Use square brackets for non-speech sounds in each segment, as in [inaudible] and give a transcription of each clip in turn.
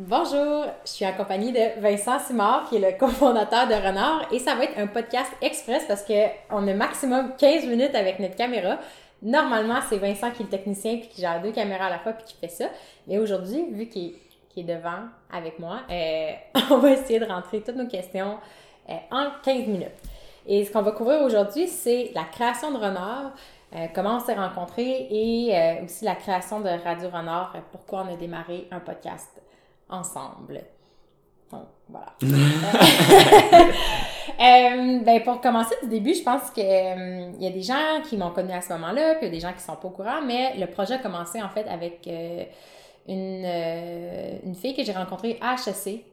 Bonjour, je suis en compagnie de Vincent Simard, qui est le cofondateur de Renard, et ça va être un podcast express parce qu'on a maximum 15 minutes avec notre caméra. Normalement, c'est Vincent qui est le technicien puis qui gère deux caméras à la fois puis qui fait ça. Mais aujourd'hui, vu qu'il est, devant avec moi, euh, [laughs] on va essayer de rentrer toutes nos questions euh, en 15 minutes. Et ce qu'on va couvrir aujourd'hui, c'est la création de Renard, euh, comment on s'est rencontrés et aussi la création de Radio Renard, pourquoi on a démarré un podcast ensemble. Donc, voilà. [laughs] Euh, [laughs] ben, pour commencer du début, je pense qu'il euh, il y a des gens qui m'ont connu à ce moment-là, puis il y a des gens qui sont pas au courant, mais le projet a commencé en fait avec euh, une, une fille que j'ai rencontrée à HEC,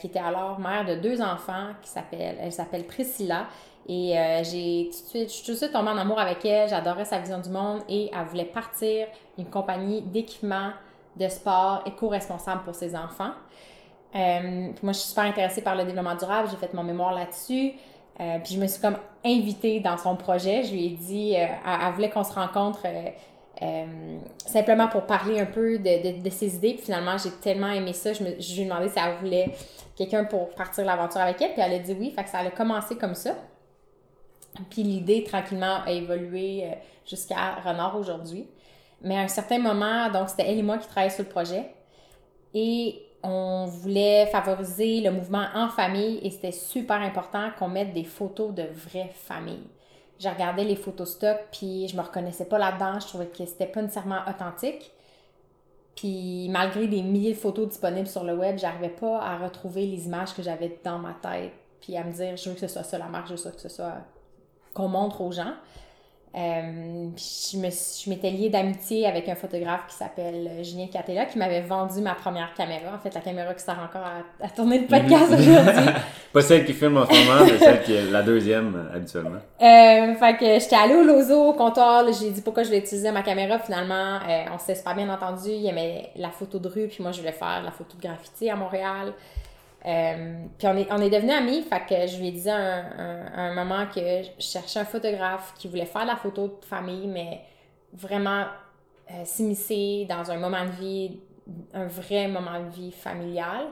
qui était alors mère de deux enfants, qui s'appelle, elle s'appelle Priscilla. Et j'ai tout de suite, je suis tout de suite tombée en amour avec elle, j'adorais sa vision du monde et elle voulait partir une compagnie d'équipement de sport éco-responsable pour ses enfants. Euh, moi, je suis super intéressée par le développement durable. J'ai fait mon mémoire là-dessus. Euh, puis je me suis comme invitée dans son projet. Je lui ai dit, euh, elle, voulait qu'on se rencontre simplement pour parler un peu de, de, ses idées. Puis finalement, j'ai tellement aimé ça. Je, lui ai demandé si elle voulait quelqu'un pour partir l'aventure avec elle. Puis elle a dit oui. Fait que ça a commencé comme ça. Puis l'idée, tranquillement, a évolué jusqu'à Renard aujourd'hui. Mais à un certain moment, donc c'était elle et moi qui travaillions sur le projet. Et on voulait favoriser le mouvement en famille et c'était super important qu'on mette des photos de vraies familles. Je regardais les photos stock puis je me reconnaissais pas là-dedans, je trouvais que c'était pas nécessairement authentique. Puis malgré des milliers de photos disponibles sur le web, j'arrivais pas à retrouver les images que j'avais dans ma tête puis à me dire je veux que ce soit ça la marque, je veux que ce soit qu'on montre aux gens. Euh, je, me, je m'étais liée d'amitié avec un photographe qui s'appelle euh, Julien Catella qui m'avait vendu ma première caméra. En fait, la caméra qui sert encore à, tourner le podcast mhm. aujourd'hui. [laughs] Pas celle qui filme en ce moment, mais celle qui est la deuxième euh, habituellement. Euh, fait que j'étais allée au Lozo, au comptoir. J'ai dit pourquoi je voulais utiliser ma caméra. Finalement, on s'est super bien entendu. Il aimait la photo de rue, puis moi, je voulais faire la photo de graffiti à Montréal. Euh, puis on est, on est devenus amis, fait que je lui ai dit à un, un, moment que je cherchais un photographe qui voulait faire la photo de famille, mais vraiment euh, s'immiscer dans un moment de vie, un vrai moment de vie familial,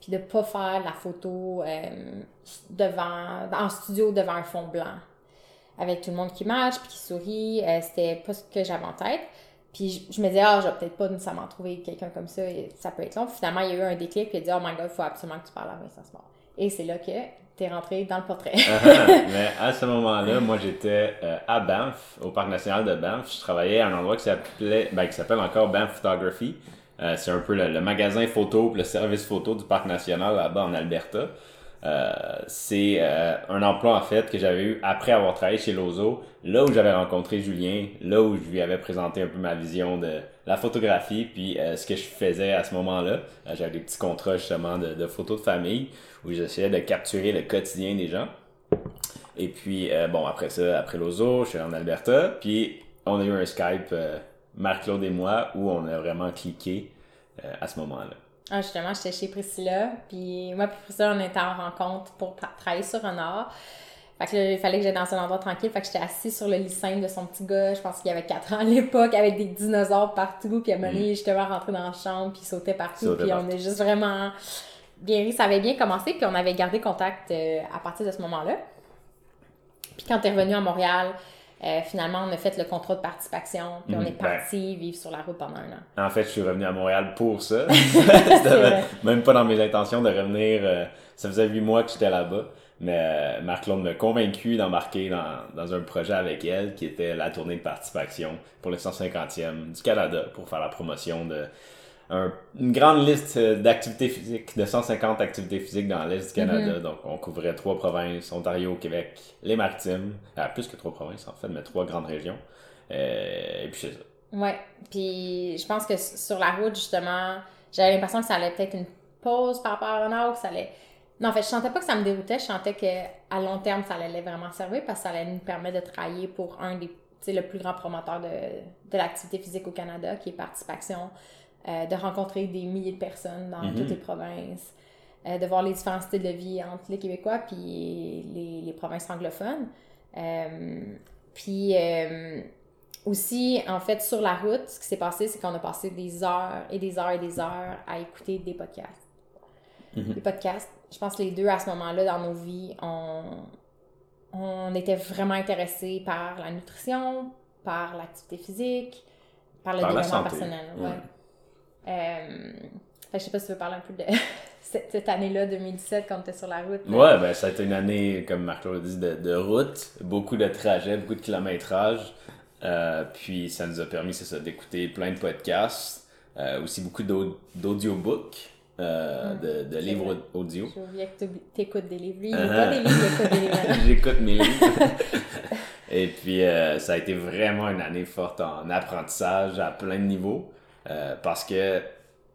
puis de pas faire la photo euh, devant, en studio devant un fond blanc, avec tout le monde qui marche, puis qui sourit. C'était pas ce que j'avais en tête. Puis je, me disais, ah, je vais peut-être pas nécessairement trouver quelqu'un comme ça, et ça peut être long. finalement, il y a eu un déclic, puis il a dit, oh my god, il faut absolument que tu parles à Vincent Smart. Et c'est là que tu es rentré dans le portrait. Ah, ah. mais à ce moment-là, moi, j'étais euh, à Banff, au Parc national de Banff. Je travaillais à un endroit qui s'appelait, ben, qui s'appelle encore Banff Photography. Euh, c'est un peu le, le, magasin photo, le service photo du Parc national là-bas en Alberta. Euh, c'est euh, un emploi en fait que j'avais eu après avoir travaillé chez Lozo, là où j'avais rencontré Julien, là où je lui avais présenté un peu ma vision de la photographie, puis euh, ce que je faisais à ce moment-là. j'avais des petits contrats justement de, de photos de famille où j'essayais de capturer le quotidien des gens. Et puis bon après ça, après Lozo, je suis en Alberta, puis on a eu un Skype, Marc-Claude et moi, où on a vraiment cliqué à ce moment-là. Ah, justement, j'étais chez Priscilla, puis moi puis Priscilla, on était en rencontre pour travailler sur un art. Fait que là, il fallait que j'aille dans un endroit tranquille. Fait que j'étais assise sur le lit simple de son petit gars. Je pense qu'il avait 4 ans à l'époque, avec des dinosaures partout. Puis à un moment donné, mm. justement, rentré dans la chambre, puis il sautait partout. puis on est juste vraiment bien ri. Ça avait bien commencé, puis on avait gardé contact euh, à partir de ce moment-là. Puis quand t'es revenu à Montréal, euh, finalement, on a fait le contrat de participation, puis on mhm. est ben. parti vivre sur la route pendant un an. En fait, je suis revenu à Montréal pour ça. [laughs] [laughs] C'était même pas dans mes intentions de revenir. Euh, ça faisait huit mois que j'étais là-bas. Mais euh, Marc-Claude m'a convaincu d'embarquer dans, dans un projet avec elle qui était la tournée de participation pour le 150e du Canada pour faire la promotion de une grande liste d'activités physiques, de 150 activités physiques dans l'Est du Canada. Mhm. Donc, on couvrait trois provinces, Ontario, Québec, les Maritimes. Ah, plus que trois provinces, en fait, mais trois grandes régions. Euh, et puis, c'est ça. Ouais. Puis, je pense que sur la route, justement, j'avais l'impression que ça allait peut-être une pause par rapport à un que ça allait... Non, en fait, je sentais pas que ça me déroutait. Je sentais qu'à long terme, ça allait vraiment servir parce que ça allait nous permettre de travailler pour un des, le plus grand promoteur de, de l'activité physique au Canada, qui est Participation. Euh, de rencontrer des milliers de personnes dans mhm. toutes les provinces, euh, de voir les différents styles de vie entre les Québécois puis les, les provinces anglophones. Euh, puis aussi, en fait, sur la route, ce qui s'est passé, c'est qu'on a passé des heures et des heures et des heures à écouter des podcasts. Mhm. les podcasts. Je pense que les deux, à ce moment-là, dans nos vies, on, on était vraiment intéressés par la nutrition, par l'activité physique, par le Par développement personnel. ouais. Ouais. Euh, fait je sais pas si tu veux parler un peu de [laughs] cette, cette année-là, 2017, quand tu étais sur la route. Ouais, ben ça a été une année, comme Marc-Claude dit, de, de route, beaucoup de trajets, beaucoup de kilométrage. Euh, puis ça nous a permis, c'est ça, d'écouter plein de podcasts, euh, aussi beaucoup d'au- d'audiobooks, euh, de, de livres audio. Oublié que tu écoutes des livres. Lui, il Uh-huh. lit pas des livres, il des livres. [laughs] J'écoute mes livres. [laughs] Et puis, euh, ça a été vraiment une année forte en apprentissage à plein de niveaux. Euh, parce que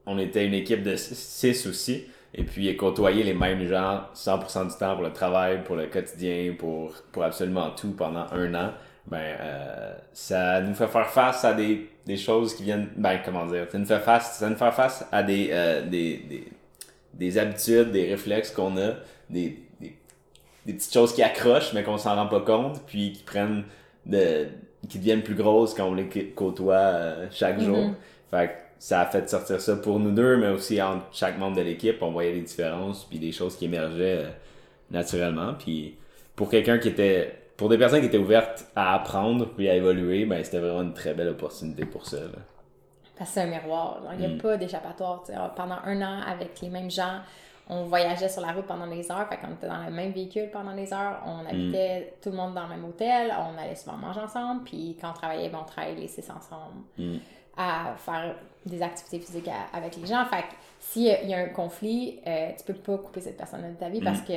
on était une équipe de 6 aussi. Et puis, côtoyer les mêmes gens 100% du temps pour le travail, pour le quotidien, pour, pour absolument tout pendant un an, ben, euh, ça nous fait faire face à des, des choses qui viennent, ben, comment dire, ça nous fait face, ça nous fait face à des, euh, des, des, des habitudes, des réflexes qu'on a, des, des, des petites choses qui accrochent mais qu'on s'en rend pas compte puis qui prennent de qui deviennent plus grosses quand on les côtoie euh, chaque jour. Mhm. Fait que ça a fait sortir ça pour nous deux mais aussi entre chaque membre de l'équipe, on voyait les différences puis des choses qui émergeaient euh, naturellement puis pour quelqu'un qui était pour des personnes qui étaient ouvertes à apprendre puis à évoluer, ben c'était vraiment une très belle opportunité pour ça. là. Parce que c'est un miroir. Il n'y a Mm. pas d'échappatoire. sais. Pendant un an, avec les mêmes gens, on voyageait sur la route pendant des heures. Fait qu'on était dans le même véhicule pendant des heures. On habitait tout le monde dans le même hôtel. On allait souvent manger ensemble. Puis quand on travaillait, ben, on travaillait les six ensemble Mm. À faire des activités physiques à- avec les gens. Fait que s'il y a- il y a un conflit, euh, tu peux pas couper cette personne de ta vie parce que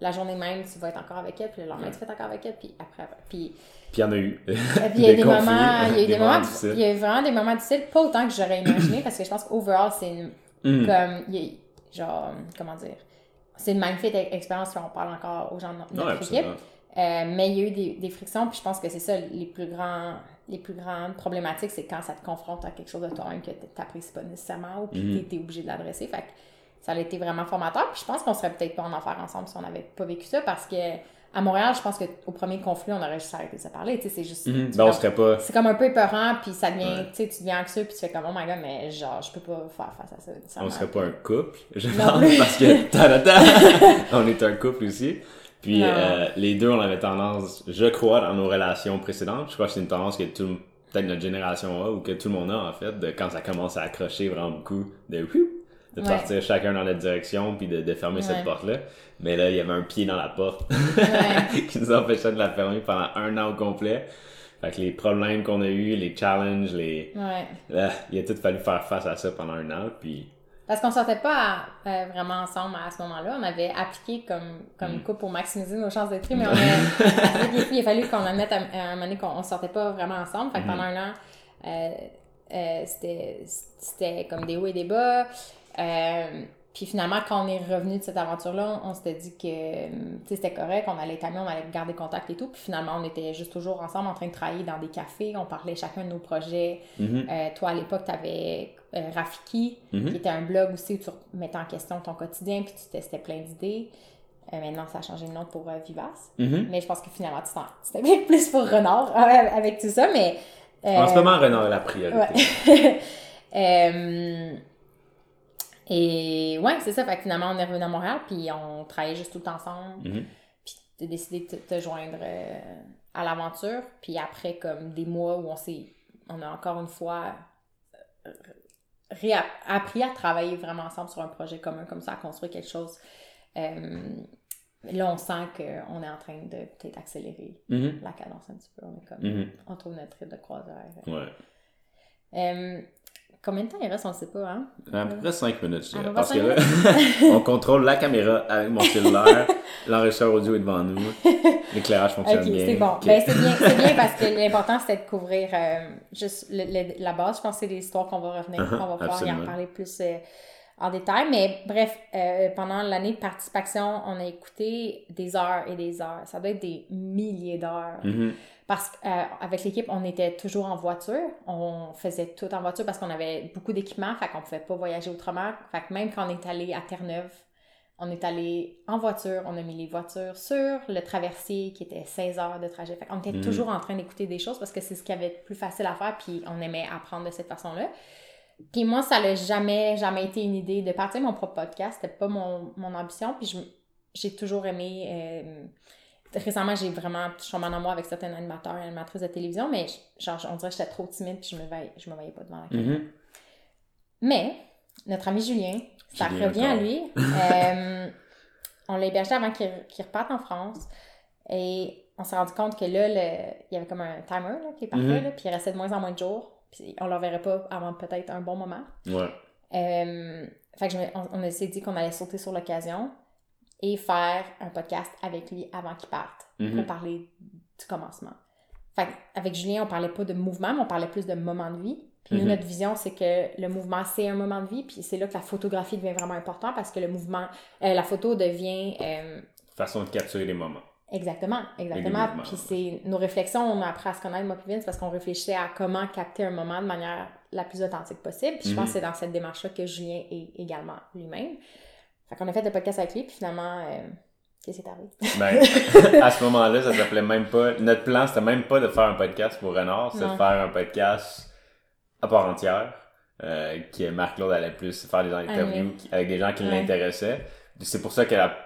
la journée même, tu vas être encore avec elle. Puis le lendemain, tu vas être encore avec elle. Puis après, puis Puis il y en a eu. et [laughs] puis il y a des, conflits, moments, il y a eu des, moments, difficiles. il y a eu vraiment des moments difficiles, pas autant que j'aurais imaginé, parce que je pense qu'overall, c'est une, Mm. comme, il y a- genre, comment dire, c'est une magnifique e- expérience qu'on parle encore aux gens de notre Ouais, équipe. Euh, mais il y a eu des, des frictions, puis je pense que c'est ça, les plus grands, les plus grandes problématiques, c'est quand ça te confronte à quelque chose de toi-même que tu n'apprécies pas nécessairement, ou puis Mhm. tu es obligé de l'adresser. Fait que ça a été vraiment formateur, puis je pense qu'on serait peut-être pas en enfer ensemble si on n'avait pas vécu ça, parce que à Montréal, je pense qu'au premier conflit, on aurait juste arrêté de se parler, tu sais, c'est juste... Mhm. tu Ben, on vois, serait pas. c'est comme un peu épeurant, puis ça devient, Ouais. tu sais, tu deviens anxieux, puis tu fais comme, oh my god, mais genre, je peux pas faire face à ça. On nécessairement. serait pas un couple, [laughs] je pense, parce que ta-ta-ta, [laughs] on est un couple aussi. Puis euh, les deux, on avait tendance, je crois, dans nos relations précédentes, je crois que c'est une tendance que tout, peut-être notre génération a ou que tout le monde a en fait, de quand ça commence à accrocher vraiment beaucoup, de de Ouais. partir chacun dans notre direction puis de, de fermer Ouais. cette porte-là. Mais là, il y avait un pied dans la porte [laughs] Ouais. qui nous empêchait de la fermer pendant un an au complet. Fait que les problèmes qu'on a eus, les challenges, les... Ouais. Ah, il a tout fallu faire face à ça pendant un an, puis... Parce qu'on sortait pas euh, vraiment ensemble à ce moment-là. On avait appliqué comme, comme Mm. couple pour maximiser nos chances d'être pris, mais on a, [laughs] avec les filles, il a fallu qu'on admette à, à un moment donné qu'on on sortait pas vraiment ensemble. Fait que pendant un an, euh, euh, c'était c'était comme des hauts et des bas. Euh, puis finalement, quand on est revenu de cette aventure-là, on, on s'était dit que euh, c'était correct, on allait être amis, on allait garder contact et tout. Puis finalement, on était juste toujours ensemble en train de travailler dans des cafés. On parlait chacun de nos projets. Mhm. Euh, toi, à l'époque, tu avais Rafiki, Mhm. qui était un blog aussi où tu mettais en question ton quotidien puis tu testais plein d'idées. Euh, maintenant, ça a changé de nom pour euh, Vivace. Mhm. Mais je pense que finalement, tu t'impliques [laughs] plus pour Renard euh, avec tout ça. Mais. euh, En ce moment, Renard est la priorité. Ouais. [laughs] Et ouais, c'est ça. Fait que finalement, on est revenu à Montréal, puis on travaillait juste tout ensemble. Mhm. Puis t'as décidé de te, joindre euh, à l'aventure. Puis après, comme des mois où on s'est. On a encore une fois euh, appris à travailler vraiment ensemble sur un projet commun, comme ça, à construire quelque chose. Euh, là, on sent qu'on est en train de peut-être accélérer Mhm. la cadence un petit peu. On est comme. Mhm. On trouve notre rythme de croisière. Ouais. Euh, combien de temps il reste, on ne sait pas, hein? À peu près 5 minutes, je dirais. Parce que là, [laughs] on contrôle la caméra avec mon cellulaire, [laughs] l'enregistreur audio est devant nous, l'éclairage fonctionne bien. c'est bon. Ben, c'est bien, c'est bien parce que [laughs] l'important, c'était de couvrir euh, juste le- le- la base. Je pense que c'est des histoires qu'on va revenir. Uh-huh, on va pouvoir y en parler plus euh, en détail. Mais bref, euh, pendant l'année de participation, on a écouté des heures et des heures. Ça doit être des milliers d'heures. Mhm. Parce qu'avec l'équipe, on était toujours en voiture. On faisait tout en voiture parce qu'on avait beaucoup d'équipements, fait qu'on pouvait pas voyager autrement. Fait que même quand on est allé à Terre-Neuve, on est allé en voiture, on a mis les voitures sur le traversier qui était 16 heures de trajet. Fait qu'on était Mhm. toujours en train d'écouter des choses parce que c'est ce qui avait plus facile à faire, puis on aimait apprendre de cette façon-là. Puis moi, ça n'a jamais, jamais été une idée de partir mon propre podcast. C'était pas mon, mon ambition. Puis j'ai toujours aimé. euh, récemment, j'ai vraiment. Je suis en amour avec certains animateurs et animatrices de télévision, mais genre, on dirait que j'étais trop timide puis je me voyais, je me voyais pas devant la caméra. Mhm. Mais notre ami Julien, ça Julien revient à lui. [laughs] Euh, on l'a hébergé avant qu'il reparte en France. Et on s'est rendu compte que là, le- il y avait comme un timer là, qui est parfait, Mhm. là, puis il restait de moins en moins de jours. Puis on ne le verrait pas avant peut-être un bon moment. Ouais. Euh, fait que je on, on s'est dit qu'on allait sauter sur l'occasion et faire un podcast avec lui avant qu'il parte Mhm. pour parler du commencement. Fait avec Julien, on parlait pas de mouvement, mais on parlait plus de moment de vie. Puis nous, Mhm. notre vision, c'est que le mouvement, c'est un moment de vie. Puis c'est là que la photographie devient vraiment important parce que le mouvement, euh, la photo devient euh, Façon de capturer les moments. Exactement, exactement. Puis c'est nos réflexions, on a appris à se connaître, moi Vince, parce qu'on réfléchissait à comment capter un moment de manière la plus authentique possible. Puis je pense Mhm. que c'est dans cette démarche-là que Julien est également lui-même. Fait qu'on a fait le podcast avec lui, puis finalement, euh, qu'est-ce qui est arrivé? Ben, [laughs] à ce moment-là, ça s'appelait même pas. Notre plan, c'était même pas de faire un podcast pour Renard, c'était de faire un podcast à part entière. Euh, qui Marc-Claude allait plus faire des interviews avec des gens qui Ouais. l'intéressaient. C'est pour ça que la-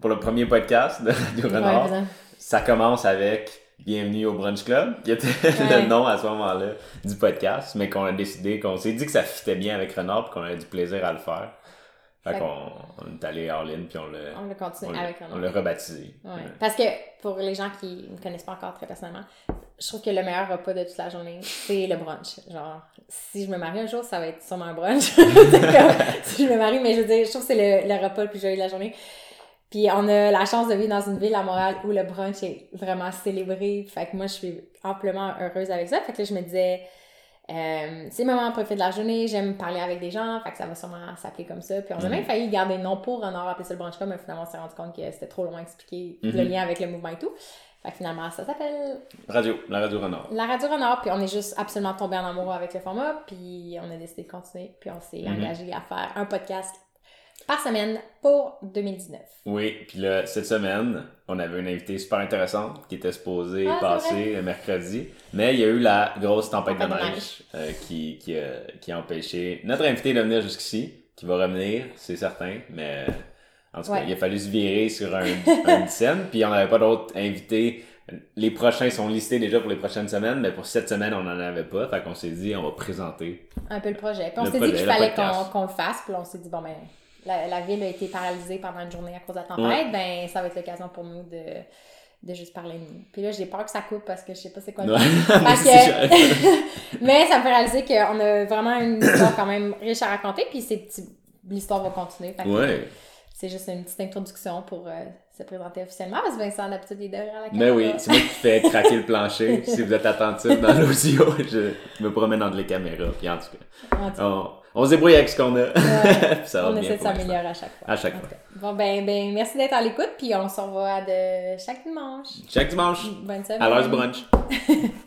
pour le premier podcast de Radio Renard, ça commence avec Bienvenue au Brunch Club, qui était [laughs] Ouais. le nom à ce moment-là du podcast, mais qu'on a décidé, qu'on s'est dit que ça fitait bien avec Renard, qu'on avait du plaisir à le faire. Fait Fait- qu'on on est allé all-in, puis on l'a on va continuer on l'a- avec on un l'a rebaptisé. Ouais. Parce que pour les gens qui ne me connaissent pas encore très personnellement, je trouve que le meilleur repas de toute la journée, c'est le brunch. Genre, si je me marie un jour, ça va être sûrement un brunch. [laughs] Comme, si je me marie, mais je veux dire, je trouve que c'est le, le repas le plus joyeux de la journée. Puis on a la chance de vivre dans une ville à Montréal où le brunch est vraiment célébré. Fait que moi, je suis amplement heureuse avec ça. Fait que là, je me disais, euh, c'est moment préféré de la journée, j'aime parler avec des gens, fait que ça va sûrement s'appeler comme ça. Puis on a Mhm. même failli garder nom pour Renard, appeler ça le brunch mais finalement on s'est rendu compte que c'était trop loin à expliquer le Mhm. lien avec le mouvement et tout. Fait que finalement ça s'appelle Radio, la radio Renard. la Radio Renard, puis on est juste absolument tombé en amour avec le format, puis on a décidé de continuer, puis on s'est Mhm. engagé à faire un podcast par semaine pour 2019. Oui, puis là, cette semaine, on avait une invitée super intéressante qui était supposée Ah, passer le mercredi, mais il y a eu la grosse tempête de neige euh, qui, qui, a, qui a empêché notre invité de venir jusqu'ici, qui va revenir, c'est certain, mais en tout cas, Ouais. il a fallu se virer sur un, une scène, puis on n'avait pas d'autres invités. Les prochains sont listés déjà pour les prochaines semaines, mais pour cette semaine, on n'en avait pas, fait qu'on s'est dit, on va présenter. Un peu le projet. Puis on s'est dit qu'il fallait qu'on le fasse, puis on s'est dit, bon, ben, la, la ville a été paralysée pendant une journée à cause de la tempête, ben, ça va être l'occasion pour nous de, de juste parler de nous. Puis là, j'ai peur que ça coupe parce que je sais pas c'est quoi le Ouais. [laughs] Parce que- [laughs] Mais ça me fait réaliser qu'on a vraiment une histoire quand même riche à raconter, puis l'histoire va continuer. Ouais. C'est juste une petite introduction pour euh, se présenter officiellement, parce que Vincent, d'habitude, est derrière la caméra. Mais oui, c'est moi qui fais [laughs] craquer le plancher. si vous êtes attentif dans l'audio, je, je me promène entre les caméras. Puis en tout cas, En tout cas, on, on se débrouille avec ce qu'on a. ouais, [laughs] Puis ça va on bien essaie de s'améliorer à chaque fois. À chaque fois. Bon, ben, ben, merci d'être à l'écoute, puis on se revoit de chaque dimanche. Chaque dimanche, Bonne semaine. à l'heure du brunch. [laughs]